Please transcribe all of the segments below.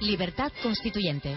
Libertad Constituyente.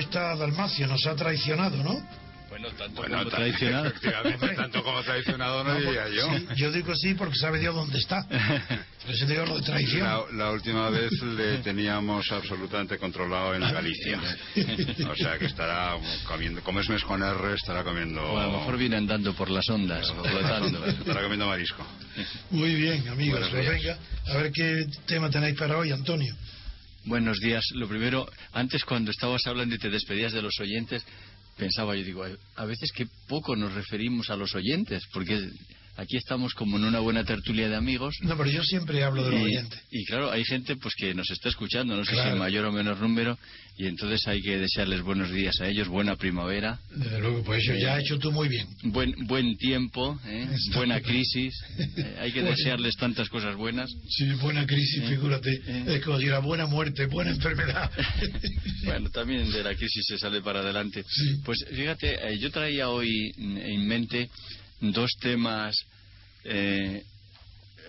Está Dalmacio, nos ha traicionado, ¿no? Bueno, tanto Bueno, como traicionado. efectivamente, tanto como traicionado no, No, diría pues, yo. sí, yo digo sí porque sabe Dios dónde está. Por eso digo lo de traición. La, la última vez le teníamos absolutamente controlado en Galicia. O sea que estará comiendo, como es mes con R, estará comiendo... O a lo mejor viene andando por las ondas, flotando. Estará comiendo marisco. Muy bien, amigos. Pues venga, a ver qué tema tenéis para hoy, Antonio. Buenos días. Lo primero, antes cuando estabas hablando y te despedías de los oyentes, pensaba yo, digo, a veces que poco nos referimos a los oyentes, porque aquí estamos como en una buena tertulia de amigos. No, pero yo siempre hablo de los y, oyentes. y claro, hay gente pues que nos está escuchando, no sé si Claro. en mayor o menor número, y entonces hay que desearles buenos días a ellos, buena primavera, Desde luego, pues eso ya has hecho tú muy bien. buen buen tiempo, ¿eh? Buena crisis. eh, hay que desearles tantas cosas buenas. Sí, buena crisis, Eh, figúrate. eh. Es como decir, buena muerte, buena enfermedad. Bueno, también de la crisis se sale para adelante. Sí. Pues fíjate, eh, yo traía hoy en mente dos temas eh,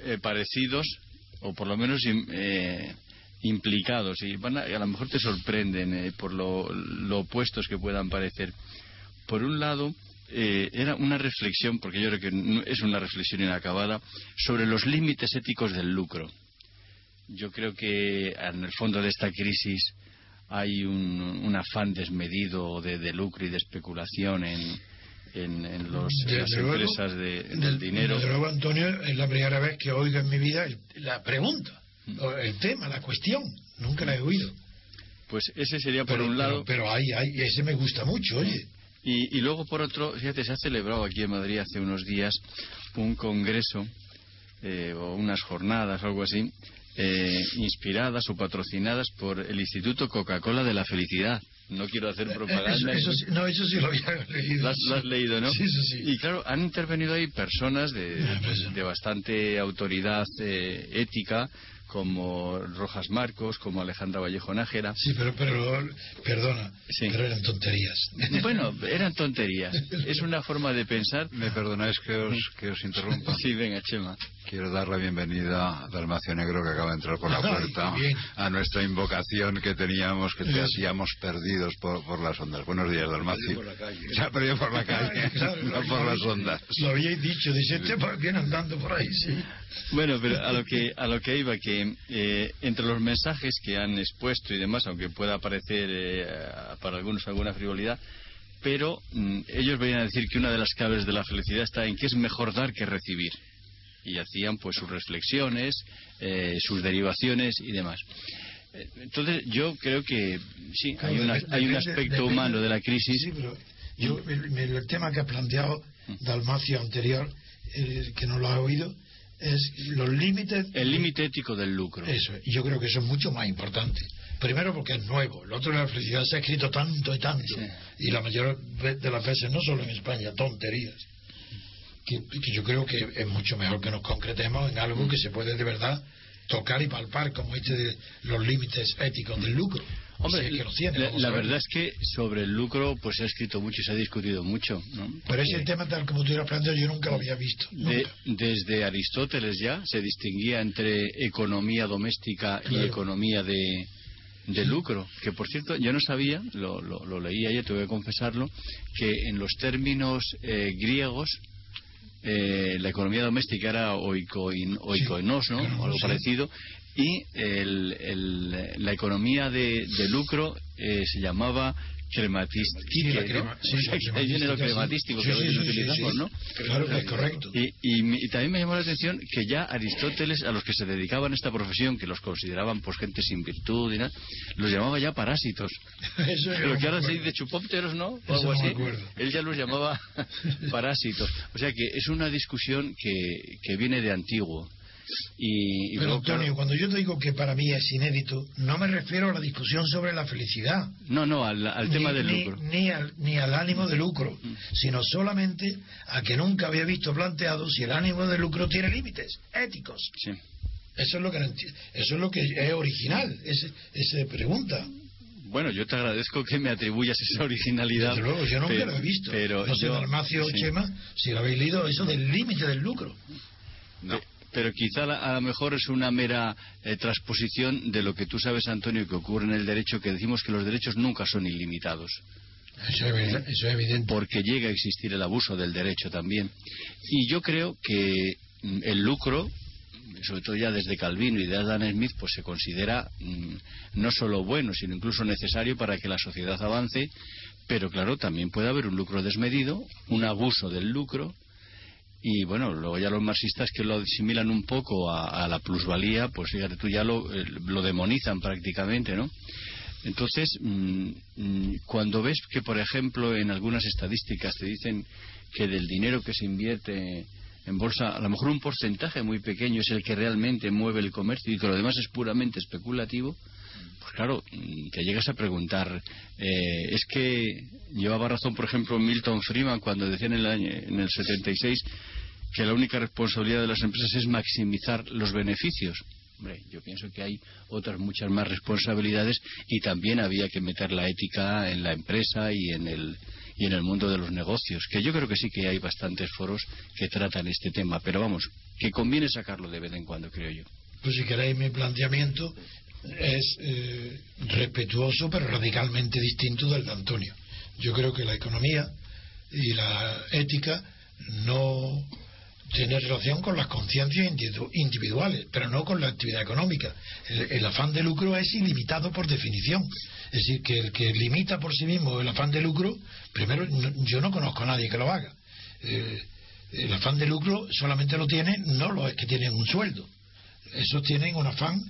eh, parecidos, o por lo menos eh, implicados, y van a, a lo mejor te sorprenden eh, por lo, opuestos que puedan parecer. Por un lado, eh, era una reflexión, porque yo creo que es una reflexión inacabada, sobre los límites éticos del lucro. Yo creo que en el fondo de esta crisis hay un, afán desmedido de, de lucro y de especulación en, en, en los, en las luego, empresas de, del Del- dinero. Desde luego, Antonio, es la primera vez que oigo en mi vida el- la pregunta, o el tema, la cuestión. Nunca la he oído. Pues ese sería por Pero, un lado. pero, pero ahí, ahí, ese me gusta mucho, oye. Y, y luego, por otro, fíjate, se ha celebrado aquí en Madrid hace unos días un congreso eh, o unas jornadas o algo así, eh, inspiradas o patrocinadas por el Instituto Coca-Cola de la Felicidad. No quiero hacer propaganda. Eso, eso sí- no, eso sí lo había leído. Lo has, lo has leído, ¿no? Sí, sí, sí. Y claro, han intervenido ahí personas de, Ah, pues, de bastante autoridad eh, ética, como Rojas Marcos, como Alejandra Vallejo Nájera. Sí, pero, pero perdona, Sí. pero eran tonterías. Bueno, eran tonterías. Es una forma de pensar. ¿Me perdonáis que os, que os interrumpa? Sí, venga, Chema. Quiero dar la bienvenida a Dalmacio Negro que acaba de entrar por la Ay, puerta bien. a nuestra invocación que teníamos, que te hacíamos perdidos por, por las ondas. Buenos días, Dalmacio. Se ha perdido por la calle, Claro, no por las ondas. Lo habíais dicho, dice, este viene andando por ahí, sí. Bueno, pero a lo que a lo que iba que eh, entre los mensajes que han expuesto y demás, aunque pueda parecer eh, para algunos alguna frivolidad, pero mm, ellos venían a decir que una de las claves de la felicidad está en que es mejor dar que recibir. Y hacían pues sus reflexiones, eh, sus derivaciones y demás. Eh, Entonces yo creo que sí, hay, una- hay un aspecto humano de la crisis. Sí, pero yo, el, el tema que ha planteado Dalmacio anterior que no lo ha oído, es los límites. El límite ético del lucro. Eso, y yo creo que eso es mucho más importante. Primero porque es nuevo, el otro la felicidad se ha escrito tanto y tanto, y la mayor de las veces, no solo en España, tonterías. Que, que, yo creo que es mucho mejor que nos concretemos en algo que se puede de verdad tocar y palpar, como este de los límites éticos del lucro. Hombre, Sí, que los tiene, la, la verdad es que sobre el lucro pues se ha escrito mucho y se ha discutido mucho. ¿no? Pero ese tema, tal como tú lo planteado, yo nunca lo había visto. de- desde Aristóteles ya se distinguía entre economía doméstica y Claro. economía de, de lucro. Que por cierto, yo no sabía, lo, lo, lo leí ayer, tengo que confesarlo, que en los términos eh, griegos eh, la economía doméstica era oikoin, oikoinos, ¿no? claro, o algo sí. parecido. Y el- el- la economía de, de lucro eh, se llamaba crematística. Crema- sí, O sea, la que ahí viene lo crematística, sí. crematístico Sí, que a veces sí, utilizamos. ¿no? Claro es correcto. Y, y también me llamó la atención que ya Aristóteles, a los que se dedicaban a esta profesión, que los consideraban pues gente sin virtud y nada, los llamaba ya parásitos. Eso Pero que ahora se dice chupópteros, ¿no? O algo así. Él ya los llamaba parásitos. O sea que es una discusión que, que viene de antiguo. Y, y Pero claro, Antonio, cuando yo te digo que para mí es inédito, no me refiero a la discusión sobre la felicidad. no, no, al, al ni, tema del ni- lucro. Ni al, ni al ánimo de lucro, sino solamente a que nunca había visto planteado si el ánimo de lucro tiene límites éticos. Sí. Eso es lo que eso es lo que es original, ese- esa pregunta. Bueno, yo te agradezco que me atribuyas esa originalidad. Desde luego, yo nunca pero- lo he visto. Pero no sé, yo- Dalmacio sí. Chema, si lo habéis leído, eso del límite del lucro. No. Pe- Pero quizá la- a lo mejor es una mera eh, transposición de lo que tú sabes, Antonio, que ocurre en el derecho, que decimos que los derechos nunca son ilimitados, Eso es, evidente- eso es evidente. porque llega a existir el abuso del derecho también. Y yo creo que mm, el lucro, sobre todo ya desde Calvino y de Adam Smith, pues se considera mm, no solo bueno, sino incluso necesario para que la sociedad avance, pero claro, también puede haber un lucro desmedido, un abuso del lucro, y bueno, luego ya los marxistas que lo asimilan un poco a, a la plusvalía, pues fíjate tú ya lo, eh, lo demonizan prácticamente, ¿no? Entonces, mm, mm, cuando ves que, por ejemplo, en algunas estadísticas te dicen que del dinero que se invierte en bolsa, a lo mejor un porcentaje muy pequeño es el que realmente mueve el comercio y que lo demás es puramente especulativo, pues claro, te llegas a preguntar, eh, es que llevaba razón, por ejemplo, Milton Friedman cuando decía en el, año, en el 76 que la única responsabilidad de las empresas es maximizar los beneficios. Hombre, yo pienso que hay otras muchas más responsabilidades y también había que meter la ética en la empresa y en el y en el mundo de los negocios, que yo creo que sí que hay bastantes foros que tratan este tema, pero vamos, que conviene sacarlo de vez en cuando, creo yo. Pues si queréis mi planteamiento es eh, respetuoso pero radicalmente distinto del de Antonio. Yo creo que la economía y la ética no tienen relación con las conciencias individu- individuales, pero no con la actividad económica. El, afán de lucro es ilimitado por definición. Es decir, que el que limita por sí mismo el afán de lucro, primero yo no conozco a nadie que lo haga. Eh, el afán de lucro solamente lo tienen no los que tienen un sueldo. Esos tienen un afán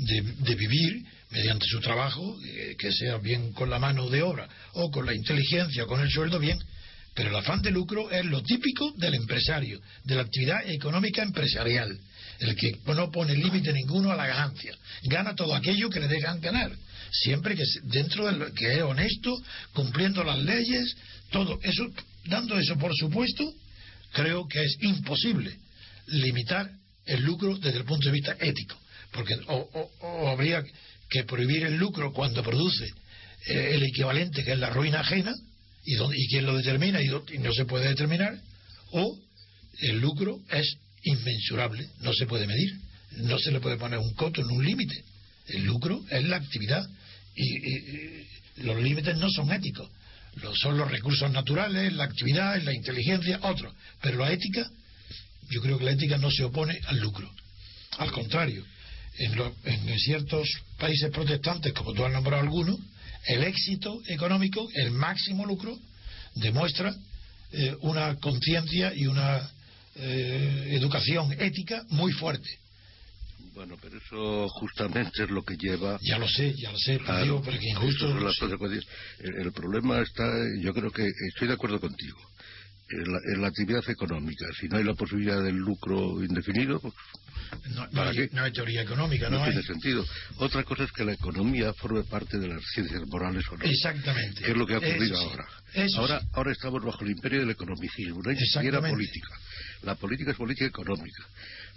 de, vivir mediante su trabajo, eh, que sea bien con la mano de obra o con la inteligencia con el sueldo, bien. Pero el afán de lucro es lo típico del empresario, de la actividad económica empresarial. El que no pone límite ninguno a la ganancia. Gana todo aquello que le dejan ganar. Siempre que dentro de que es honesto, cumpliendo las leyes, todo eso, dando eso por supuesto, creo que es imposible limitar el lucro desde el punto de vista ético, porque o, o- o habría que prohibir el lucro cuando produce eh, el equivalente que es la ruina ajena y, dónde- y quién lo determina y, no se puede determinar, o el lucro es inmensurable, no se puede medir, no se le puede poner un coto en un límite. El lucro es la actividad y, los límites no son éticos, lo- son los recursos naturales, la actividad, la inteligencia, otros, pero la ética yo creo que la ética no se opone al lucro. Al contrario, en, lo- en ciertos países protestantes, como tú has nombrado algunos, el éxito económico, el máximo lucro, demuestra eh, una conciencia y una eh, educación ética muy fuerte. Bueno, pero eso justamente es lo que lleva Ya lo sé, ya lo sé, pero Claro, digo, pero que injusto. el problema está, yo creo que estoy de acuerdo contigo. En la, en la actividad económica. Si no hay la posibilidad del lucro indefinido, pues No, no ¿Para hay, qué? no hay teoría económica, no, no, hay. tiene sentido. Otra cosa es que la economía forme parte de las ciencias morales o no. Exactamente. que es lo que ha ocurrido Eso sí. ahora. Eso ahora, sí. ahora estamos bajo el imperio del economicismo, no hay ni siquiera política. La política es política económica.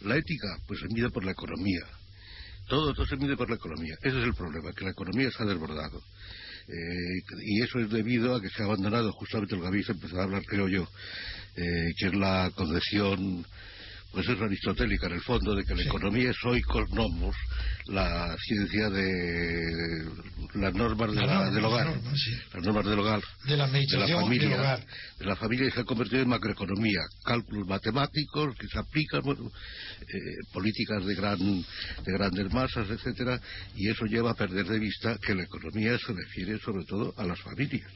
La ética, pues se mide por la economía. Todo, todo se mide por la economía. Ese es el problema, que la economía se ha desbordado. Eh, y eso es debido a que se ha abandonado. Justamente lo que habéis empezado a hablar, creo yo, eh, que es la concepción, pues es aristotélica en el fondo, de que la Sí. economía es oikos nomos, la ciencia de las normas de la- del las hogar, normas, sí. las normas del hogar, De la de la administración familia, del hogar. de la familia que se ha convertido en macroeconomía, cálculos matemáticos que se aplican, bueno, eh, políticas de gran de grandes masas, etcétera, y eso lleva a perder de vista que la economía se refiere sobre todo a las familias,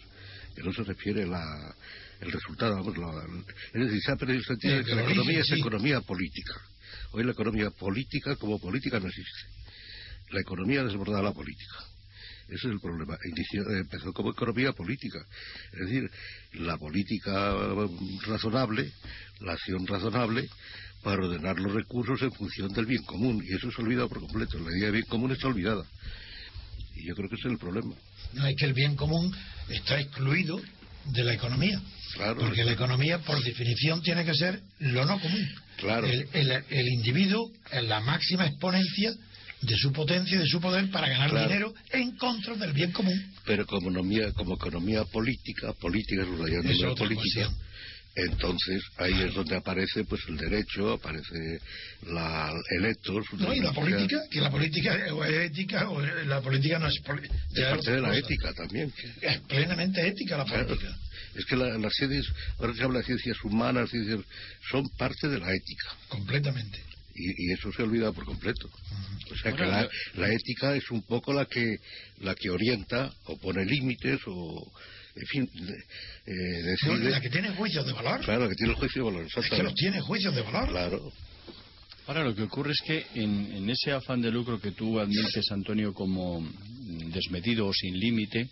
que no se refiere a la el resultado, vamos, la- es decir, se ha perdido el sentido de que la economía es economía política. Hoy la economía política como política no existe. La economía ha desbordado la política. Ese es el problema. Inició- empezó como economía política. Es decir, la política mm, razonable, la acción razonable, para ordenar los recursos en función del bien común. Y eso se ha olvidado por completo. La idea de bien común está olvidada. Y yo creo que ese es el problema. No es que el bien común está excluido de la economía. Claro. Porque la economía, por definición, tiene que ser lo no común. Claro. El, el- el individuo es la máxima exponencia de su potencia y de su poder para ganar Claro. dinero en contra del bien común. Pero como economía, como economía política, política es política. Entonces ahí es donde aparece pues el derecho, aparece la, el etos. No, y la política, que la política es ética o la política no es Es parte de la cosa. ética también. Es plenamente ética la Claro. política. Es que la- las ciencias, ahora se habla de ciencias humanas, ciencias, son parte de la ética. Completamente. Y, y eso se olvida por completo. O sea que la, la ética es un poco la que la que orienta o pone límites o, en fin, eh, decide. la que tiene juicios de valor. Claro, la que tiene el juicio de valor, Es que los tiene juicios de valor. Claro. Ahora lo que ocurre es que en, en ese afán de lucro que tú admites, Antonio, como mm, desmedido o sin límite,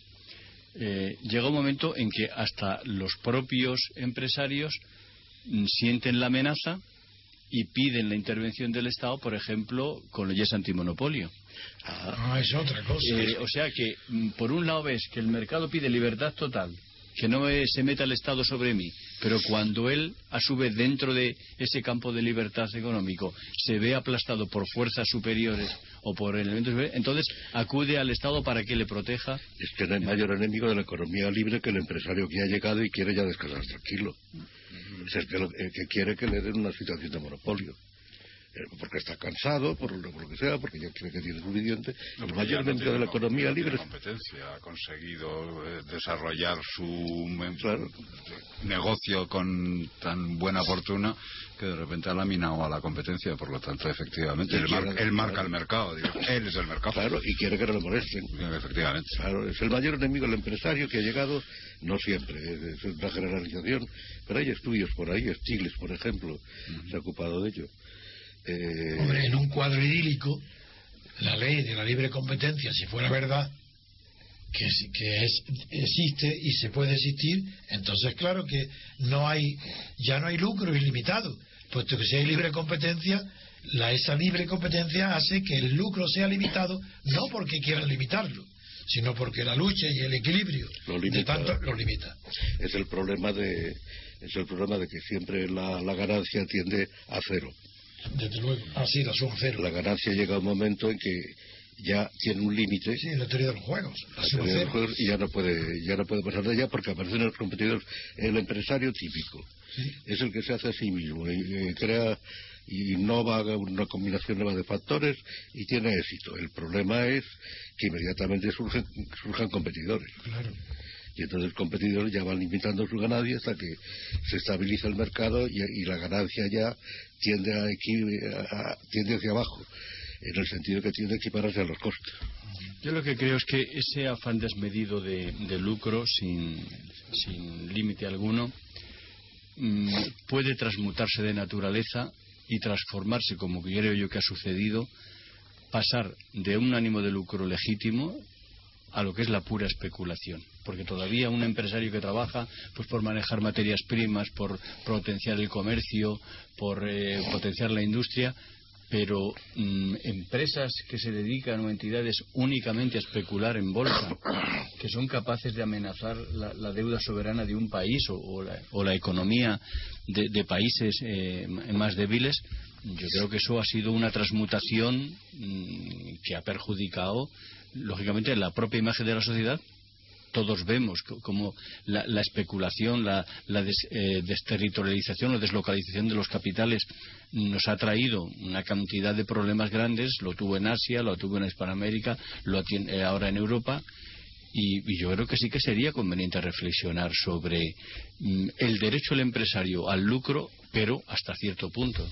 eh, llega un momento en que hasta los propios empresarios mm, sienten la amenaza y piden la intervención del Estado, por ejemplo, con leyes antimonopolio. No, es otra cosa. Eh, o sea que, mm, por un lado ves que el mercado pide libertad total, que no eh, se meta el Estado sobre mí, pero cuando él, a su vez, dentro de ese campo de libertad económico, se ve aplastado por fuerzas superiores o por elementos superiores, entonces acude al Estado para que le proteja. Es que no hay mayor enemigo de la economía libre que el empresario que ha llegado y quiere ya descansar tranquilo. Es que, lo- el que quiere que le den una situación de monopolio. Eh, Porque está cansado, por lo, por lo que sea, porque ya cree que tiene suficiente. No, mayor no enemigo de tiene la economía no libre tiene competencia, ha conseguido eh, desarrollar su Claro. negocio con tan buena fortuna que de repente ha laminado a la competencia, por lo tanto, efectivamente, él, mar- quiere- él marca el mercado, digo, él es el mercado. Claro, y quiere que no le molesten. Efectivamente. Claro, es el mayor enemigo el empresario que ha llegado, no siempre, es una generalización, pero hay estudios por ahí, Stiglitz, por ejemplo, se ha ocupado de ello. Eh, Hombre, en un cuadro idílico, la ley de la libre competencia, si fuera verdad, que, que es, existe y se puede existir, entonces claro que no hay, ya no hay lucro ilimitado, puesto que si hay libre competencia, la, esa libre competencia hace que el lucro sea limitado, no porque quieran limitarlo, sino porque la lucha y el equilibrio Lo de tanto lo limita. es el problema de es el problema de que siempre la, la ganancia tiende a cero. Desde luego. Así la suma cero. La ganancia llega a un momento en que ya tiene un límite Sí, en la teoría de los juegos. La la suma teoría de los juegos, y ya no puede ya no puede pasar de allá porque aparecen los competidores. El empresario típico Sí. es el que se hace a sí mismo y eh, crea y innova una combinación nueva de factores y tiene éxito. El problema es que inmediatamente surgen, surjan competidores. Claro. Y entonces los competidores ya van limitando su ganancia hasta que se estabiliza el mercado y, y la ganancia ya tiende, a a- tiende hacia abajo, en el sentido que tiende a equipararse a los costes. Yo lo que creo es que ese afán desmedido de, de lucro sin, sin límite alguno mm, puede transmutarse de naturaleza y transformarse, como creo yo que ha sucedido, pasar de un ánimo de lucro legítimo a lo que es la pura especulación. Porque todavía un empresario que trabaja pues por manejar materias primas, por potenciar el comercio, por eh, potenciar la industria, pero mm, empresas que se dedican o entidades únicamente a especular en bolsa, que son capaces de amenazar la, deuda soberana de un país o, la, economía de, países eh, más débiles, yo creo que eso ha sido una transmutación mm, que ha perjudicado, lógicamente, la propia imagen de la sociedad, todos vemos como la, especulación, la, eh, desterritorialización o deslocalización de los capitales nos ha traído una cantidad de problemas grandes, lo tuvo en Asia, lo tuvo en Hispanoamérica, lo tiene ahora en Europa. Y, yo creo que sí que sería conveniente reflexionar sobre mm, el derecho del empresario al lucro, pero hasta cierto punto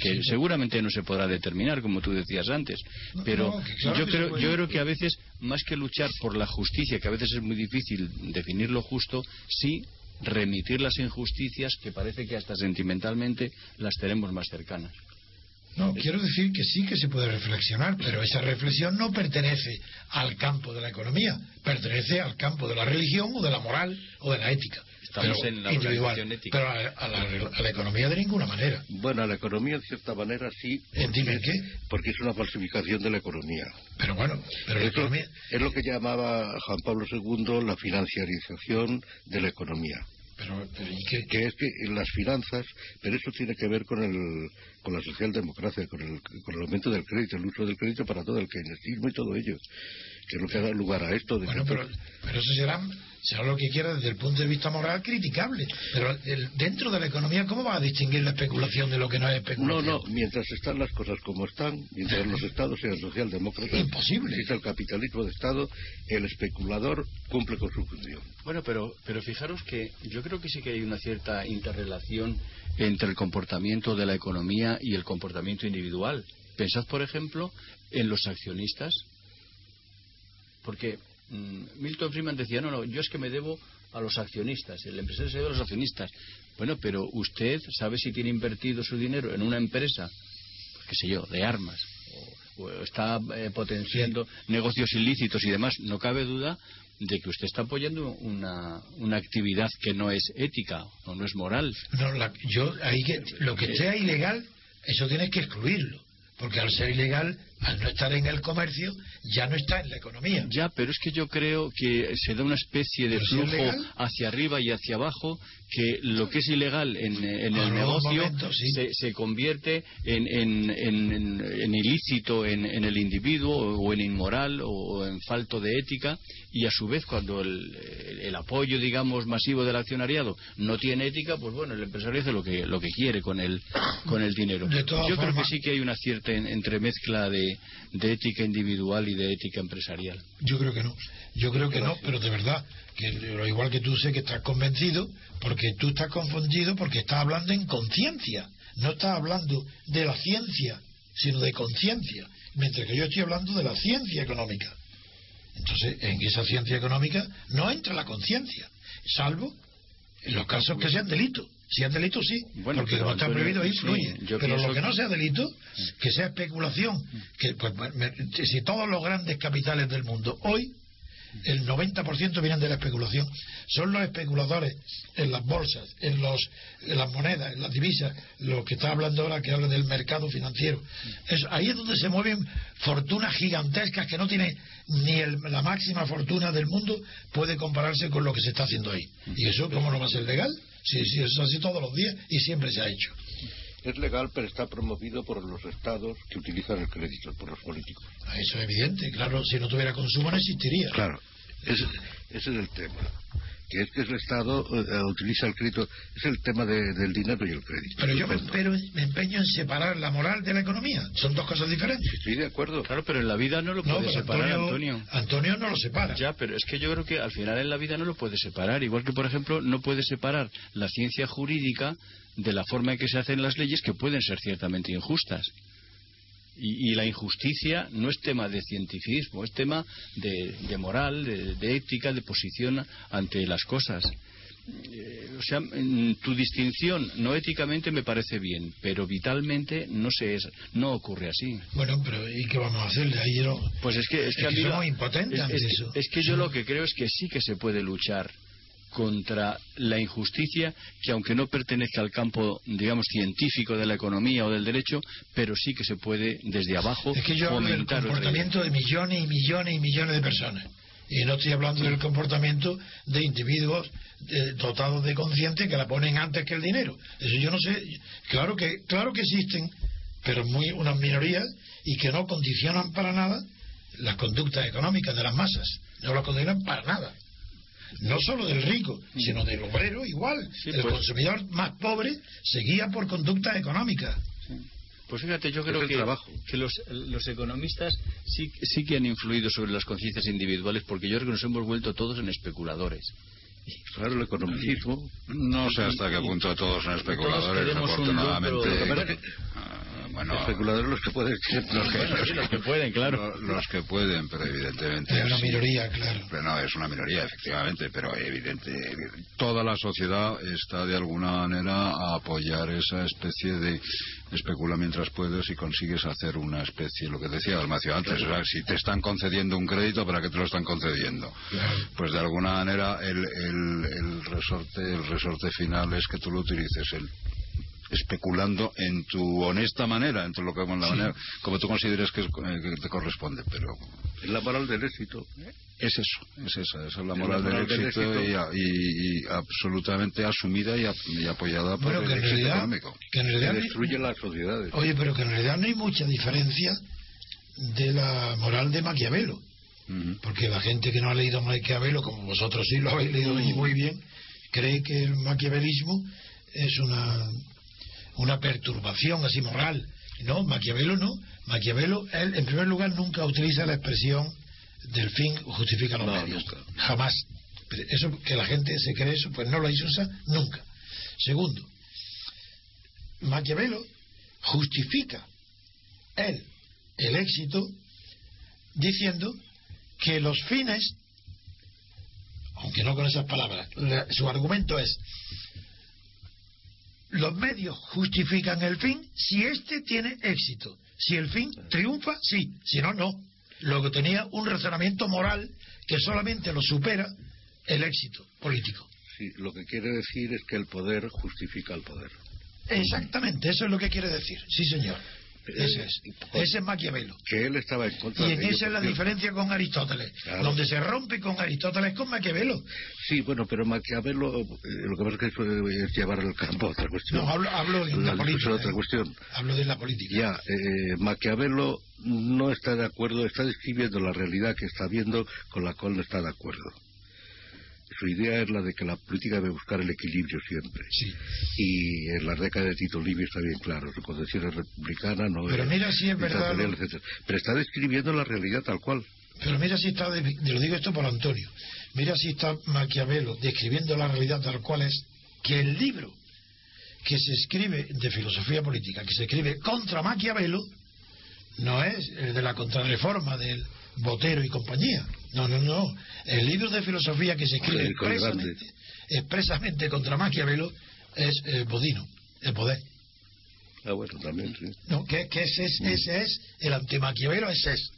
que seguramente no se podrá determinar, como tú decías antes. Pero yo, creo, yo creo que a veces, más que luchar por la justicia, que a veces es muy difícil definir lo justo, sí remitir las injusticias que parece que hasta sentimentalmente las tenemos más cercanas. No, quiero decir que sí que se puede reflexionar, pero esa reflexión no pertenece al campo de la economía, pertenece al campo de la religión o de la moral o de la ética. Estamos en la individual, ética. Pero a, la, economía de ninguna manera. Bueno, a la economía de cierta manera sí. Eh, dime qué. Porque es una falsificación de la economía. Pero bueno, pero la economía... Es lo que llamaba Juan Pablo II la financiarización de la economía. Pero, ¿y qué? Que es que las finanzas, pero eso tiene que ver con el con la socialdemocracia, con el, con el aumento del crédito, el uso del crédito para todo el keynesismo y todo ello, que es lo que da lugar a esto. De bueno, pero, pero eso será sea lo que quiera desde el punto de vista moral, criticable. Pero dentro de la economía, ¿cómo va a distinguir la especulación de lo que no es especulación? No, no, mientras están las cosas como están, mientras los estados sean socialdemócratas, imposible. el capitalismo de estado, el especulador cumple con su función. Bueno, pero, pero fijaros que yo creo que sí que hay una cierta interrelación entre el comportamiento de la economía y el comportamiento individual. Pensad, por ejemplo, en los accionistas. Porque Milton Friedman decía, no, no, yo es que me debo a los accionistas, el empresario se debe a los accionistas. Bueno, pero usted sabe si tiene invertido su dinero en una empresa, qué sé yo, de armas, o, está eh, potenciando negocios ilícitos y demás, no cabe duda de que usted está apoyando una, una actividad que no es ética o no es moral. No, yo, ahí que, lo que sea ilegal, eso tienes que excluirlo porque al ser ilegal, al no estar en el comercio, ya no está en la economía. Ya, pero es que yo creo que se da una especie de flujo hacia arriba y hacia abajo que lo que es ilegal en, el negocio se, convierte en, ilícito en, el individuo o en inmoral o en falto de ética y a su vez cuando el, apoyo digamos masivo del accionariado no tiene ética pues bueno el empresario hace lo que lo que quiere con el con el dinero. Yo creo que sí que hay una cierta entremezcla de, de ética individual y de ética empresarial. Yo creo que no. Yo creo que no pero de verdad que lo igual que tú sé que estás convencido porque tú estás confundido porque estás hablando en conciencia. No estás hablando de la ciencia sino de conciencia. Mientras que yo estoy hablando de la ciencia económica. Entonces, en esa ciencia económica no entra la conciencia, salvo en los casos que sean delitos. Si es delito, sí, porque como está prohibido, influye. pero lo que no sea delito, que sea especulación, que pues, si todos los grandes capitales del mundo hoy el 90% vienen de la especulación. Son los especuladores en las bolsas, en, los, en las monedas, en las divisas, lo que está hablando ahora, que habla del mercado financiero. ahí es donde se mueven fortunas gigantescas que no tiene ni la máxima fortuna del mundo puede compararse con lo que se está haciendo ahí. ¿Y eso cómo no va a ser legal? Sí, sí, eso es así todos los días y siempre se ha hecho. Es legal, pero está promovido por los estados que utilizan el crédito, por los políticos. Ah, eso es evidente, claro, si no tuviera consumo no existiría. Claro, ese, es el tema. Que es que el Estado eh, utiliza el crédito, es el tema del dinero y el crédito. Pero yo me, me, empeño en separar la moral de la economía. Son dos cosas diferentes. Estoy de acuerdo. Claro, pero en la vida no lo puede separar, Antonio, Antonio. no lo separa. Ya, pero es que yo creo que al final en la vida no lo puede separar. Igual que, por ejemplo, no puede separar la ciencia jurídica de la forma en que se hacen las leyes que pueden ser ciertamente injustas. Y, la injusticia no es tema de cientificismo, es tema de, moral, de, ética, de posición ante las cosas. eh, o sea, tu distinción no éticamente me parece bien, pero vitalmente no se es, no ocurre así. Bueno, pero ¿y qué vamos a hacerle? Ahí yo, Pues es que es que, a que la- somos impotentes es- ante es que- eso. es que yo lo que creo es que sí que se puede luchar contra la injusticia que aunque no pertenezca al campo digamos científico de la economía o del derecho pero sí que se puede desde abajo Es que yo hablo del comportamiento de millones y millones y millones de personas. Y no estoy hablando del comportamiento de individuos eh, dotados de conciencia que la ponen antes que el dinero. Eso yo no sé. Claro que, claro que existen, pero muy unas minorías y que no condicionan para nada las conductas económicas de las masas. No las condicionan para nada. No solo del rico, sino del obrero igual. Sí, el pues. consumidor más pobre se guía por conductas económicas. Pues fíjate, yo creo el que, trabajo. que los, los economistas sí, sí que han influido sobre las conciencias individuales porque yo creo que nos hemos vuelto todos en especuladores. Claro, el economicismo. No sé hasta qué punto todos son especuladores, un afortunadamente. Bueno, Especuladores los que pueden. los que, los Sí, los que pueden, claro. lo- los que pueden, pero evidentemente. Es una minoría, claro. Pero no, es una minoría, efectivamente, pero evidente. Toda la sociedad está de alguna manera a apoyar esa especie de especula mientras puedes y consigues hacer una especie, lo que decía Dalmacio antes, o sea, si te están concediendo un crédito, ¿para qué te lo están concediendo? Pues de alguna manera el, el, el resorte, el resorte final es que tú lo utilices el especulando en tu honesta manera, en tu lo que con la manera, como tú consideres que, es- eh, que te corresponde, pero Es la moral del éxito. es eso, es esa, esa es la moral, la moral del del éxito, éxito. Y, a- y- y absolutamente asumida y, ap- y apoyada por el en éxito realidad, económico. que en destruye las sociedades. Oye, pero que en realidad no hay mucha diferencia de la moral de Maquiavelo. Porque la gente que no ha leído Maquiavelo, como vosotros sí lo habéis leído muy bien, cree que el maquiavelismo es una, una perturbación así moral. No, Maquiavelo no. Maquiavelo, él en primer lugar nunca utiliza la expresión del fin justifica los No, medios. nunca. Jamás. Pero eso que la gente se cree eso, pues no lo usa nunca. Segundo, Maquiavelo justifica él el éxito diciendo que los fines, aunque no con esas palabras, la- su argumento es los medios justifican el fin si éste tiene éxito. Si el fin triunfa, sí, si no, no. Luego tenía un razonamiento moral que solamente lo supera el éxito político. Sí, lo que quiere decir es que el poder justifica el poder. Exactamente, eso es lo que quiere decir. Sí, señor. Ese es. Ese es Maquiavelo. Que él estaba en contra Y de en ello, esa es la diferencia con Aristóteles. Claro. Donde se rompe con Aristóteles con Maquiavelo. Sí, bueno, pero Maquiavelo, eh, lo que pasa es que eso es llevar el campo a otra cuestión. No, hablo, hablo de la, política. otra ¿eh? cuestión. Hablo de la política. Ya, eh, Maquiavelo no está de acuerdo, está describiendo la realidad que está viendo con la cual no está de acuerdo. Su idea es la de que la política debe buscar el equilibrio siempre. Sí. Y en la década de Tito Livio está bien claro, su concepción es republicana, no Pero es mira si es verdad. Pero está describiendo la realidad tal cual. Pero mira si está, lo digo esto por Antonio, mira si está Maquiavelo describiendo la realidad tal cual es, que el libro que se escribe de filosofía política, que se escribe contra Maquiavelo, no es el de la contrarreforma del Botero y compañía. No, no, no. El libro de filosofía que se escribe expresamente, expresamente contra Maquiavelo es el Bodino, el poder. Ah, bueno, también, sí. No, que, que ese, es, ese es el antimaquiavelo, ese es.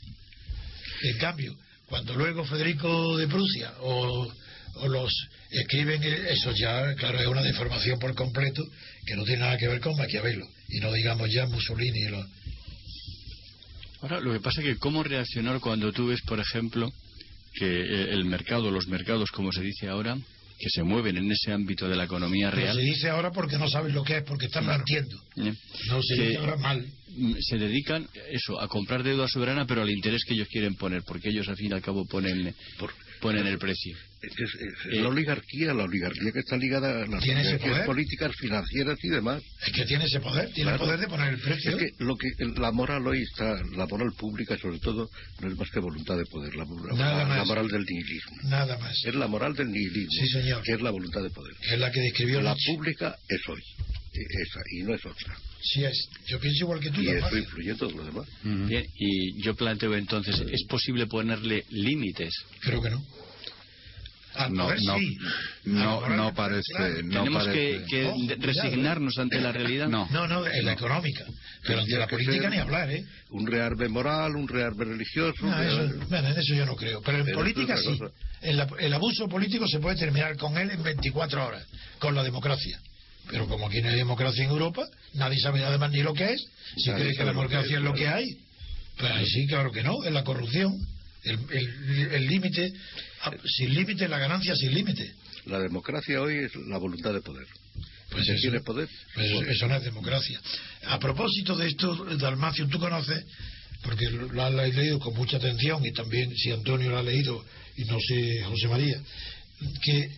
En cambio, cuando luego Federico de Prusia o, o los escriben, eh, eso ya, claro, es una deformación por completo que no tiene nada que ver con Maquiavelo. Y no digamos ya Mussolini y los. Ahora, lo que pasa es que cómo reaccionar cuando tú ves, por ejemplo, que eh, el mercado, los mercados, como se dice ahora, que se mueven en ese ámbito de la economía Pero real, se dice ahora porque no sabes lo que es, porque están mintiendo. ¿Eh? No se que ahora mal. se dedican eso a comprar deuda soberana, pero al interés que ellos quieren poner, porque ellos al fin y al cabo ponen, Por- ponen el precio. Es, es- es Eh, la oligarquía, la oligarquía que está ligada a las ¿Tiene ese oligarquías poder? políticas, financieras y demás. Es que tiene ese poder, tiene el poder de poner el precio. Es que lo que la moral hoy está, la moral pública sobre todo, no es más que voluntad de poder, la, la- Nada la moral del nihilismo. Nada más. Es la moral del nihilismo, Sí, señor. que es la voluntad de poder. Es la que describió La Nietzsche. pública es hoy, esa, y no es otra. Sí es. Yo pienso igual que tú. Y eso Dalmacio. influye todo lo demás. Bien, y yo planteo entonces, ¿es posible ponerle límites? Creo que no. Al no, poder no, sí. no, poder, no parece, claro. no Tenemos que, parece. que Ojo, cuidado, resignarnos ante la realidad. No. No, no, en la económica. Pero ante la que política ni hablar, ¿eh? Un rearme moral, un rearme religioso. No, eso, bueno, en eso yo no creo. Pero en Pero política sí. la- el abuso político se puede terminar con él en 24 horas, con la democracia. Pero como aquí no hay democracia en Europa, nadie sabe además ni lo que es. Si Nadie cree que la democracia es, lo que hay. Pues ahí sí, claro que no, es la corrupción. El el- el límite, ah, sin límite, la ganancia sin límite. La democracia hoy es la voluntad de poder. Pues ¿Quién eso, poder? pues eso, eso no es democracia. A propósito de esto, Dalmacio, tú conoces, porque lo has leído con mucha atención y también si Antonio lo ha leído y no sé José María, que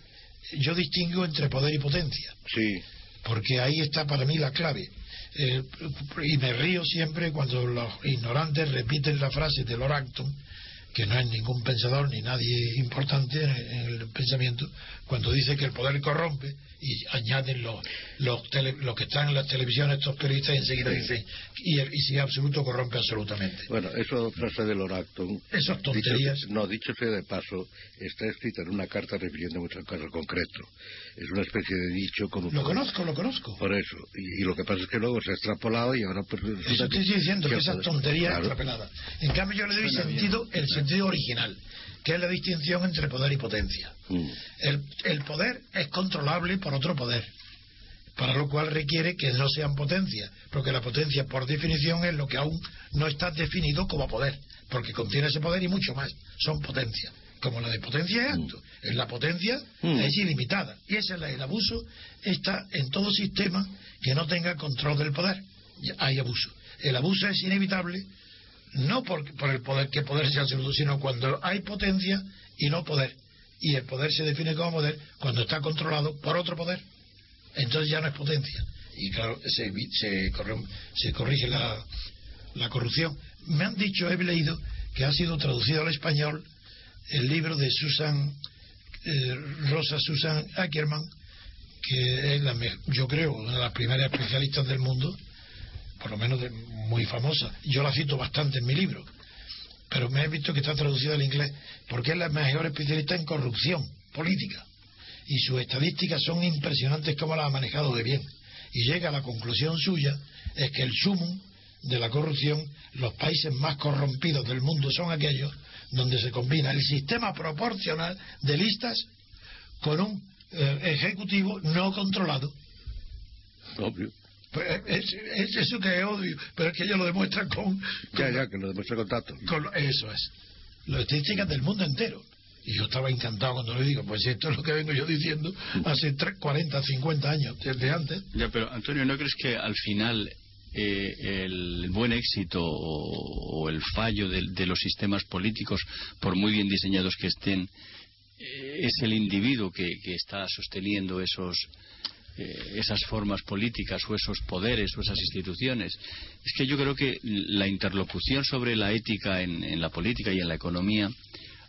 yo distingo entre poder y potencia, Sí. porque ahí está para mí la clave. Eh, y me río siempre cuando los ignorantes repiten la frase de Lord Acton, que no es ningún pensador ni nadie importante en en el pensamiento, cuando dice que el poder corrompe y añaden los, los, tele- los que están en las televisiones, estos periodistas, y enseguida dicen, y, y si es absoluto, corrompe absolutamente. Bueno, eso frase de Lord Acton. Esas tonterías. Dicho- no, dicho sea de paso, está escrita en una carta refiriendo mucho a un caso concreto. Es una especie de dicho como... Lo conozco, lo conozco. Por eso. Y, y lo que pasa es que luego se ha extrapolado y ahora... Pues, Eso estoy diciendo, que el esas tonterías Claro. extrapeladas. En cambio, yo le doy sentido, el sentido original, que es la distinción entre poder y potencia. Mm. El, el poder es controlable por otro poder, para lo cual requiere que no sean potencias, porque la potencia, por definición, es lo que aún no está definido como poder, porque contiene ese poder y mucho más. Son potencias. Como la de potencia es acto. En la potencia Mm. es ilimitada. Y ese es el abuso está en todo sistema que no tenga control del poder. Hay abuso. El abuso es inevitable no por, por el poder que poder sea absoluto, sino cuando hay potencia y no poder. Y el poder se define como poder cuando está controlado por otro poder. Entonces ya no es potencia. Y claro, se, se, corre- se corrige la, la corrupción. Me han dicho, he leído, que ha sido traducido al español el libro de Susan, eh, Rosa Susan Ackerman, que es la, yo creo, una de las primeras especialistas del mundo, por lo menos de- muy famosa. Yo la cito bastante en mi libro, pero me he visto que está traducida al inglés porque es la mejor especialista en corrupción política y sus estadísticas son impresionantes como las ha manejado de bien. Y llega a la conclusión suya es que el sumum de la corrupción, los países más corrompidos del mundo son aquellos donde se combina el sistema proporcional de listas con un eh, ejecutivo no controlado. Obvio. Pues, es, es eso que es odio, pero es que ellos lo demuestran con, Ya, ya, que lo demuestra con datos. con eso es. Las estadísticas del mundo entero. Y yo estaba encantado cuando le digo, pues esto es lo que vengo yo diciendo hace tres- 40, 50 años, desde antes. Ya, pero Antonio, ¿no crees que al final eh, el buen éxito o, o el fallo de, de los sistemas políticos, por muy bien diseñados que estén, eh, es el individuo que, que está sosteniendo esos eh, esas formas políticas o esos poderes o esas instituciones. Es que yo creo que la interlocución sobre la ética en, en la política y en la economía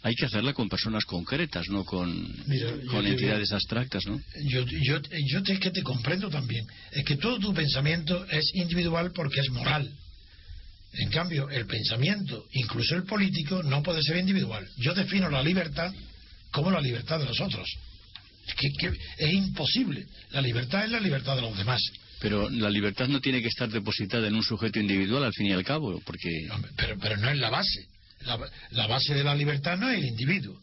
hay que hacerla con personas concretas, no con, Mira, con entidades abstractas, ¿no? Yo, yo, yo te, es que te comprendo también. Es que todo tu pensamiento es individual porque es moral. En cambio, el pensamiento, incluso el político, no puede ser individual. Yo defino la libertad como la libertad de los otros. Es que, que es imposible. La libertad es la libertad de los demás. Pero la libertad no tiene que estar depositada en un sujeto individual al fin y al cabo, porque Pero, pero no es la base. La, la base de la libertad no es el individuo.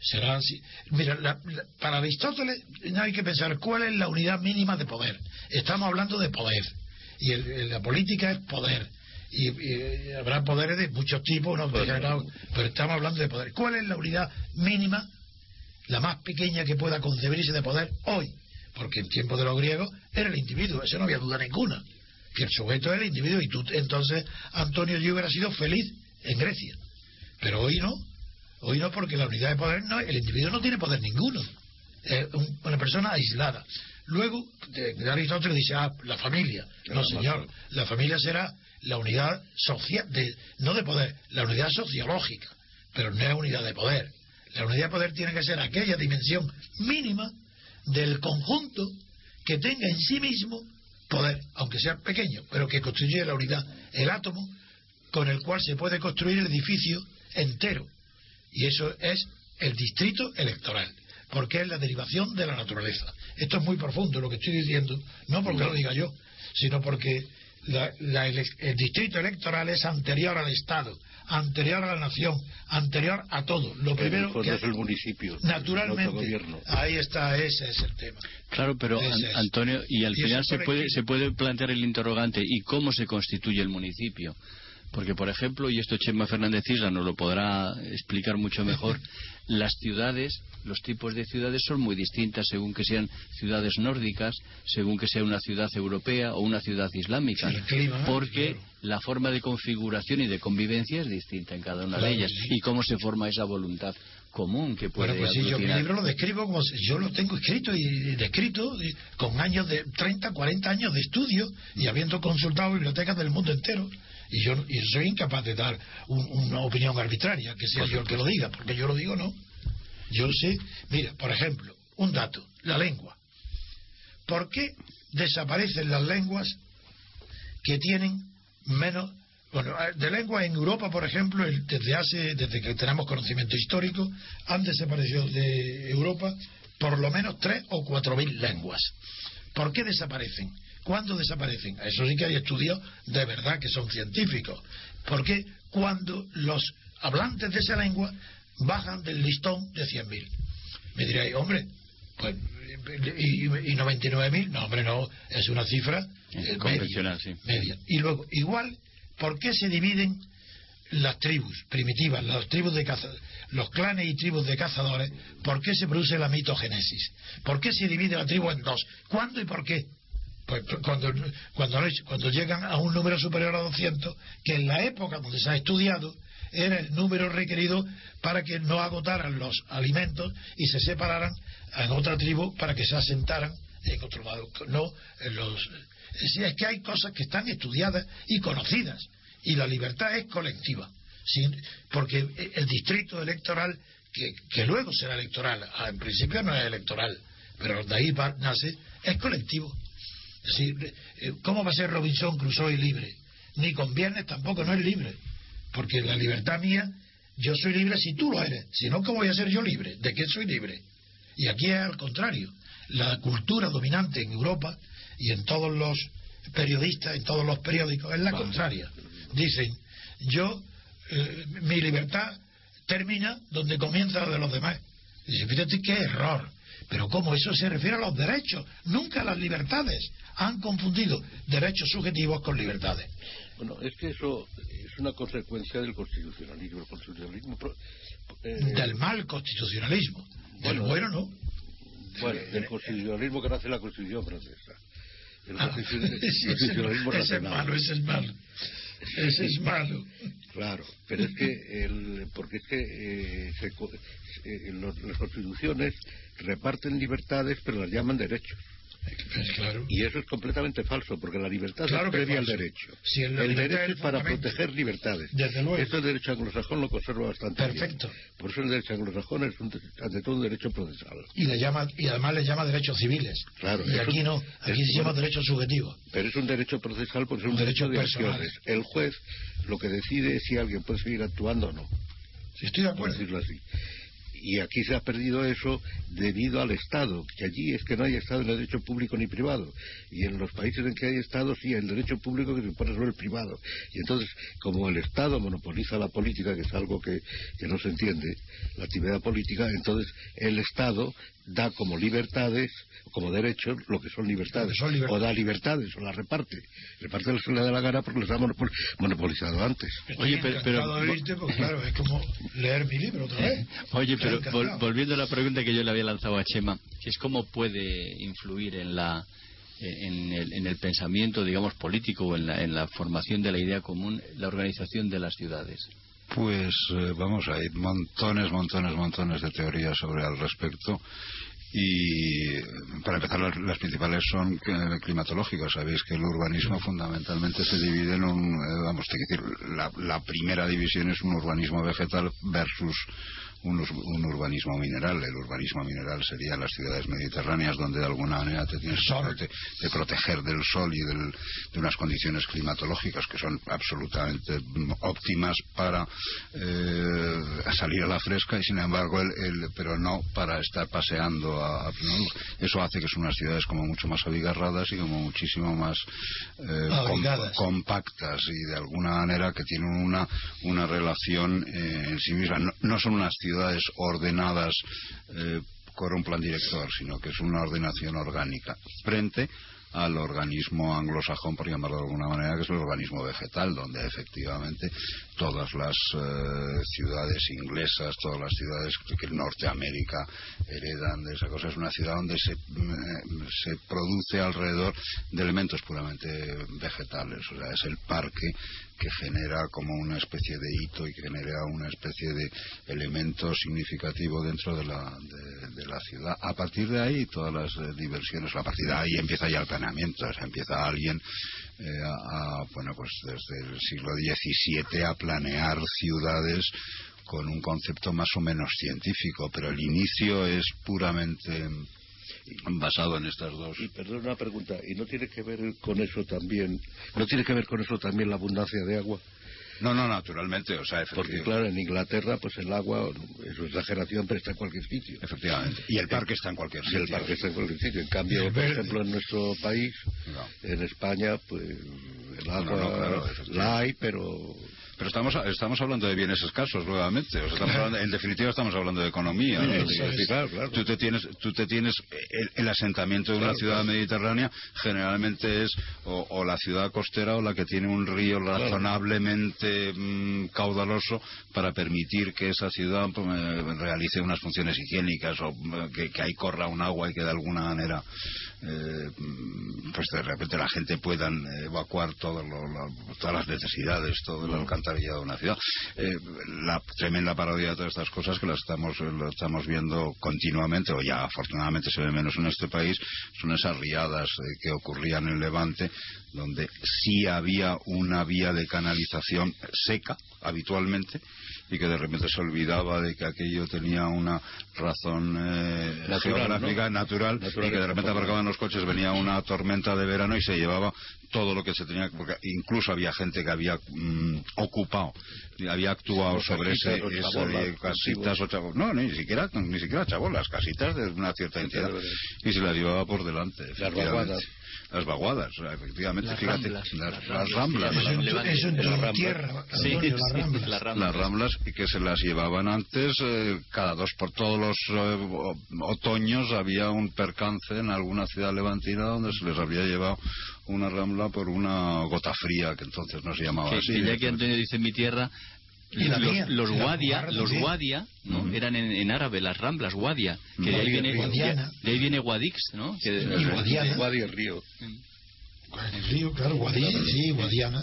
Será así. Mira, la- la- para Aristóteles no hay que pensar cuál es la unidad mínima de poder. Estamos hablando de poder. Y el- la política es poder. Y, y habrá poderes de muchos tipos, ¿no? pero estamos hablando de poder. ¿Cuál es la unidad mínima, la más pequeña que pueda concebirse de poder hoy? Porque en tiempos de los griegos era el individuo, eso no había duda ninguna. Que el sujeto es el individuo y tú, entonces, Antonio, yo hubiera sido feliz en Grecia. Pero hoy no. Hoy no, porque la unidad de poder no, el individuo no tiene poder ninguno. Es un- una persona aislada. Luego, Aristóteles dice, ah, la familia. No, señor, la familia será la unidad social, de, no de poder, la unidad sociológica, pero no es unidad de poder. La unidad de poder tiene que ser aquella dimensión mínima del conjunto que tenga en sí mismo poder, aunque sea pequeño, pero que constituye la unidad, el átomo con el cual se puede construir el edificio entero. Y eso es el distrito electoral. porque es la derivación de la naturaleza. Esto es muy profundo lo que estoy diciendo, no porque lo diga yo, sino porque el distrito electoral es anterior al Estado, anterior a la nación, anterior a todo. Lo primero que es el municipio, naturalmente, ahí está, ese es el tema. Claro, pero Antonio, y al final se puede, se puede plantear el interrogante, ¿y cómo se constituye el municipio? Porque, por ejemplo, y esto Chema Fernández Isla nos lo podrá explicar mucho mejor, las ciudades, los tipos de ciudades son muy distintas según que sean ciudades nórdicas, según que sea una ciudad europea o una ciudad islámica. porque la forma de configuración y de convivencia es distinta en cada una de ellas. ¿Y cómo se forma esa voluntad? común que puede bueno, pues sí, yo mi libro lo describo como yo lo tengo escrito y descrito con años de 30, 40 años de estudio y habiendo consultado bibliotecas del mundo entero y yo, soy incapaz de dar una opinión arbitraria, que sea yo el que lo diga, porque yo lo digo no. Yo sé, mira, por ejemplo, un dato, la lengua. ¿Por qué desaparecen las lenguas que tienen menos bueno, de lenguas en Europa, por ejemplo, desde hace, desde que tenemos conocimiento histórico, han desaparecido de Europa por lo menos tres o cuatro mil lenguas. ¿Por qué desaparecen? ¿Cuándo desaparecen? Eso sí que hay estudios de verdad que son científicos. Porque cuando los hablantes de esa lengua bajan del listón de 100.000. Me diréis, hombre, pues, y, y 99.000, no, hombre, no, es una cifra eh, convencional, sí. media. Y luego, igual, ¿por qué se dividen las tribus primitivas, las tribus de los clanes y tribus de cazadores? ¿Por qué se produce la mitogénesis? ¿Por qué se divide la tribu en dos? ¿Cuándo y por qué? Pues, cuando, cuando, cuando llegan a un número superior a 200, que en la época donde se ha estudiado era el número requerido para que no agotaran los alimentos y se separaran en otra tribu para que se asentaran en otro lado. No, los, es que hay cosas que están estudiadas y conocidas y la libertad es colectiva. porque el distrito electoral, que, que luego será electoral, ah, en principio no es electoral, pero de ahí nace, es colectivo. Eh, ¿Cómo va a ser Robinson Crusoe libre? Ni con viernes tampoco, no es libre. Porque la libertad mía, yo soy libre si tú lo eres. Si no, ¿cómo voy a ser yo libre? ¿De qué soy libre? Y aquí es al contrario. La cultura dominante en Europa y en todos los periodistas, en todos los periódicos, es la contraria. Dicen, yo, eh, mi libertad termina donde comienza la de los demás. Y fíjate qué error. Pero ¿cómo? Eso se refiere a los derechos, nunca a las libertades. Han confundido derechos subjetivos con libertades. Bueno, es que eso es una consecuencia del constitucionalismo. El constitucionalismo eh, del mal constitucionalismo. Del bueno, ¿no? Bueno, del constitucionalismo que nace la Constitución francesa. El ah, constitucionalismo ese, es malo, ese es malo. Ese es malo. Claro, pero es que, el, porque es que eh, eh, las constituciones reparten libertades, pero las llaman derechos. Pues y eso es completamente falso, porque la libertad es previa al derecho. el derecho es para proteger libertades. Desde luego. Esto el derecho anglosajón lo conserva bastante Perfecto. Por eso el derecho anglosajón es ante todo un derecho procesal. Y, le llama, y además le llama derechos civiles. Claro. Y aquí no, aquí se llama derecho subjetivo. Pero es un derecho procesal porque es un, derecho, de acciones. El juez lo que decide es si alguien puede seguir actuando o no. Si estoy de acuerdo. Por decirlo así y aquí se ha perdido eso debido al Estado, que allí es que no hay Estado en el derecho público ni privado. Y en los países en que hay Estado sí hay el derecho público que se impone sobre el privado. Y entonces, como el Estado monopoliza la política, que es algo que, que no se entiende, la actividad política, entonces el Estado da como libertades, como derechos, lo que son libertades. O da libertades, o las reparte. Reparte lo que le da la gana porque los ha monopolizado antes. Oye, pero... pero claro, es como leer mi libro otra vez. Oye, pero volviendo a la pregunta que yo le había lanzado a Chema, que es cómo puede influir en la... En el, en el pensamiento, digamos, político o en la, en la formación de la idea común, la organización de las ciudades. Pues eh, vamos, hay montones, montones, montones de teorías sobre al respecto. Y para empezar, las, principales son eh, climatológicas. Sabéis que el urbanismo fundamentalmente se divide en un. Eh, vamos, te decir, la, la, primera división es un urbanismo vegetal versus un, un, urbanismo mineral. El urbanismo mineral sería las ciudades mediterráneas donde de alguna manera te tienes que de proteger del sol y del, de unas condiciones climatológicas que son absolutamente óptimas para eh, salir a la fresca y sin embargo el, pero no para estar paseando a, eso hace que son unas ciudades como mucho más abigarradas y como muchísimo más eh, compactas y de alguna manera que tienen una, una relación eh, en sí misma. No, son unas ciudades ordenadas eh, con un plan director, sino que es una ordenación orgánica frente al organismo anglosajón, por llamarlo de alguna manera, que es el organismo vegetal, donde efectivamente todas las eh, ciudades inglesas, todas las ciudades que Norteamérica heredan de esa cosa, es una ciudad donde se, eh, se produce alrededor de elementos puramente vegetales, o sea, es el parque que genera como una especie de hito y que genera una especie de elemento significativo dentro de la, de, la ciudad. A partir de ahí, todas las eh, diversiones, a partir de ahí empieza ya el planeamiento, o sea, empieza alguien eh, a, bueno, pues desde el siglo XVII a planear ciudades con un concepto más o menos científico, pero el inicio es puramente basado en estas dos. Y perdón una pregunta, ¿y no tiene que ver con eso también, no tiene que ver con eso también la abundancia de agua? No, no, naturalmente, o sea, Porque claro, en Inglaterra, pues el agua, es exageración, pero está en cualquier sitio. Efectivamente. Y el parque está en cualquier sitio. Y el parque está en cualquier sitio. En cambio, por ejemplo, en nuestro país, en España, pues el agua la hay, pero pero estamos, estamos hablando de bienes escasos nuevamente. en definitiva, estamos hablando de economía. Tú te tienes, tú te tienes el, asentamiento de una ciudad mediterránea generalmente es o, la ciudad costera o la que tiene un río razonablemente mm, caudaloso para permitir que esa ciudad pues, realice unas funciones higiénicas o que, que ahí corra un agua y que de alguna manera eh, pues de repente la gente pueda evacuar todas las necesidades, todo el alcantarillado de una ciudad. Eh, la tremenda parodia de todas estas cosas que las estamos, lo estamos viendo continuamente, o ya afortunadamente se ve menos en este país, son esas riadas eh, que ocurrían en Levante, donde sí había una vía de canalización seca habitualmente y que de repente se olvidaba de que aquello tenía una razón eh, geográfica natural, y que de repente aparcaban los coches, venía una tormenta de verano y se llevaba todo lo que se tenía, porque incluso había gente que había mm, ocupado, había actuado sobre ese, casitas o chabolas, no, ni siquiera, ni siquiera chabolas, casitas de una cierta entidad, y se las llevaba por delante las vaguadas, efectivamente, las fíjate, ramblas, las, ramblas. Eso en tu tierra, sí, las, ramblas. las, ramblas. y que se las llevaban antes, eh, cada dos por todos los eh, otoños había un percance en alguna ciudad levantina donde se les había llevado una rambla por una gota fría, que entonces no se llamaba así. ya que Antonio dice mi tierra, los, los Guadia, los Guadia ¿no? eran en, en, árabe las ramblas Guadia, que de ahí viene, de ahí viene Guadix, ¿no? Que y Guadiana. Guadia el río. El río, claro, Guadiana, sí, Guadiana.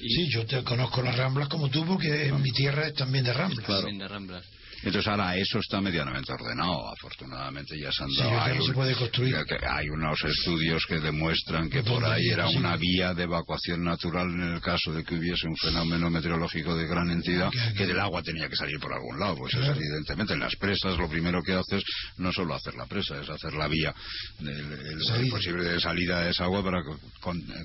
Sí, yo te conozco las ramblas como tú porque en mi tierra es también de ramblas. Claro. de ramblas. Entonces ahora eso está medianamente ordenado, afortunadamente ya se han dado. hay, se puede construir. hay unos estudios que demuestran que por ahí era una vía de evacuación natural en el caso de que hubiese un fenómeno meteorológico de gran entidad, que del agua tenía que salir por algún lado. Pues evidentemente en las presas lo primero que haces no solo hacer la presa, es hacer la vía el, posible de salida de esa agua para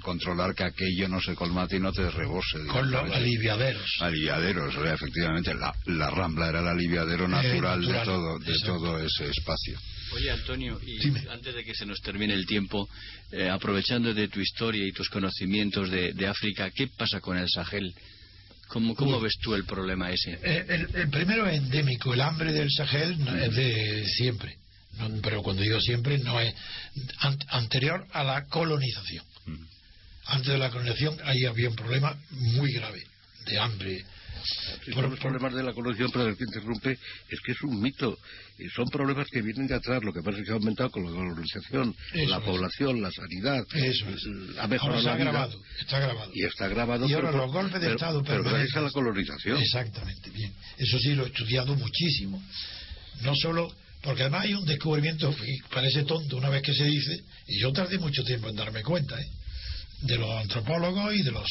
controlar que aquello no se colmate y no te rebose. Con los aliviaderos. Aliviaderos, efectivamente. La, la rambla era la aliviadero natural, de todo, de todo ese espacio. Oye, Antonio, y antes de que se nos termine el tiempo, eh, aprovechando de tu historia y tus conocimientos de, África, ¿qué pasa con el Sahel? ¿Cómo, cómo ves tú el problema ese? Eh, el, primero es endémico. El hambre del Sahel es de siempre. pero cuando digo siempre, no es anterior a la colonización. Antes de la colonización ahí había un problema muy grave de hambre por, los problemas de la colonización, pero que interrumpe, es que es un mito. son problemas que vienen de atrás. Lo que pasa es que ha aumentado con la colonización, la población, la sanidad. Eso Ha mejorado está grabado, está grabado. Y está grabado. Y ahora los golpes de Estado pero gracias a la colonización. Exactamente, bien. Eso sí lo he estudiado muchísimo. No solo porque además hay un descubrimiento que parece tonto una vez que se dice, y yo tardé mucho tiempo en darme cuenta, ¿eh? de los antropólogos y de los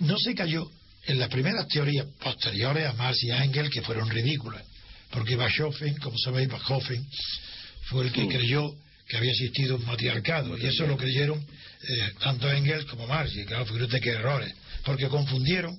no se cayó en las primeras teorías posteriores a Marx y a Engels, que fueron ridículas, porque Bachofen, como sabéis, Bachofen fue el que creyó que había existido un matriarcado, y eso lo creyeron eh, tanto Engels como Marx, y claro, fíjate qué errores, porque confundieron,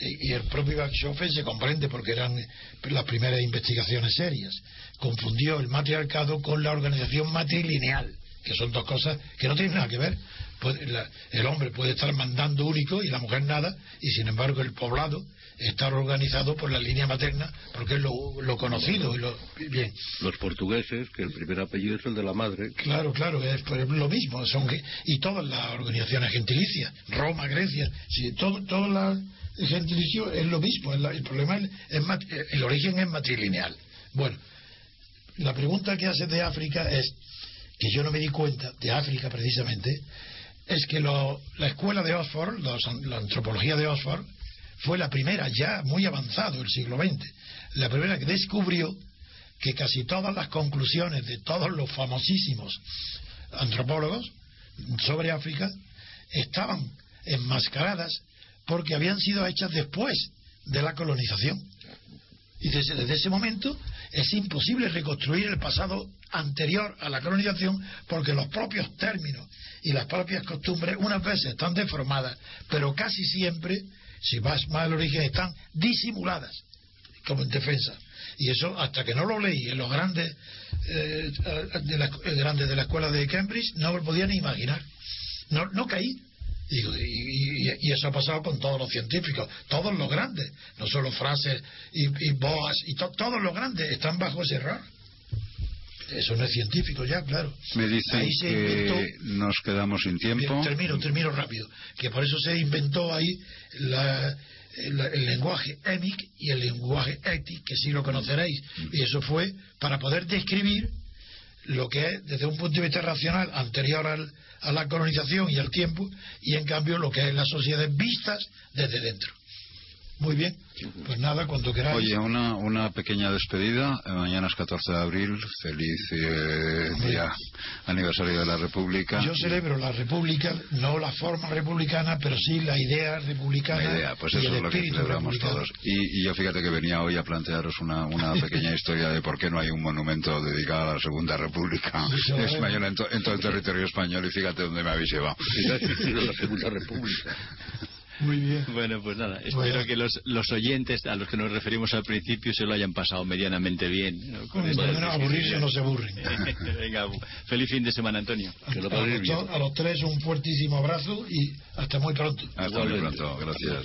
y, y el propio Bachofen se comprende porque eran las primeras investigaciones serias, confundió el matriarcado con la organización matrilineal, que son dos cosas que no tienen nada que ver. Puede- la- el hombre puede estar mandando único y la mujer nada, y sin embargo el poblado está organizado por la línea materna, porque es lo, lo conocido y lo bien. Los portugueses, que el primer apellido es el de la madre, Claro, claro, es pues, lo mismo, son y todas las organizaciones gentilicias, Roma, Grecia, sí, todo, todas las gentilicios es lo mismo, es la- el problema es, es mat- el origen es matrilineal. Bueno, la pregunta que hace de África es que yo no me di cuenta de África precisamente es que lo- la escuela de Oxford, los- la antropología de Oxford, fue la primera, ya muy avanzado el siglo XX, la primera que descubrió que casi todas las conclusiones de todos los famosísimos antropólogos sobre África estaban enmascaradas porque habían sido hechas después de la colonización. Y desde, desde ese momento es imposible reconstruir el pasado anterior a la colonización porque los propios términos y las propias costumbres unas veces están deformadas, pero casi siempre, si vas más al origen, están disimuladas como en defensa. Y eso, hasta que no lo leí en los grandes, eh, de, la, eh, grandes de la escuela de Cambridge, no lo podía ni imaginar. No, no caí. Digo, y, y- y eso ha pasado con todos los científicos, todos los grandes, no solo Fraser y, y Boas, y to- todos los grandes están bajo ese error. Eso no es científico ya, claro. Me dicen Ahí se que inventó- nos quedamos sin tiempo. Termino, termino rápido. Que por eso se inventó ahí la- el, el lenguaje EMIC y el lenguaje ETIC, que sí lo conoceréis. Y eso fue para poder describir lo que es desde un punto de vista racional anterior al- a la colonización y al tiempo, y en cambio lo que es las sociedades vistas desde dentro. Muy bien, pues nada, cuando queráis. Oye, una, una pequeña despedida. Eh, Mañana es 14 de abril. Feliz eh, día aniversario de la República. Yo celebro la república, no la forma republicana, pero sí la idea republicana. La idea, pues eso es lo que celebramos todos. Y, y yo fíjate que venía hoy a plantearos una, una pequeña historia de por qué no hay un monumento dedicado a la Segunda República española en, to- en todo el territorio español y fíjate dónde me habéis llevado. la Segunda República. Muy bien. Bueno, pues nada, espero Bueno. que los, los oyentes a los que nos referimos al principio se lo hayan pasado medianamente bien. ¿no? Con lo menos aburrirse no se aburren. Venga, feliz fin de semana, Antonio. Que lo A paséis los, bien. to- a los tres un fuertísimo abrazo y hasta muy pronto. Hasta muy pronto. Gracias.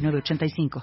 906985.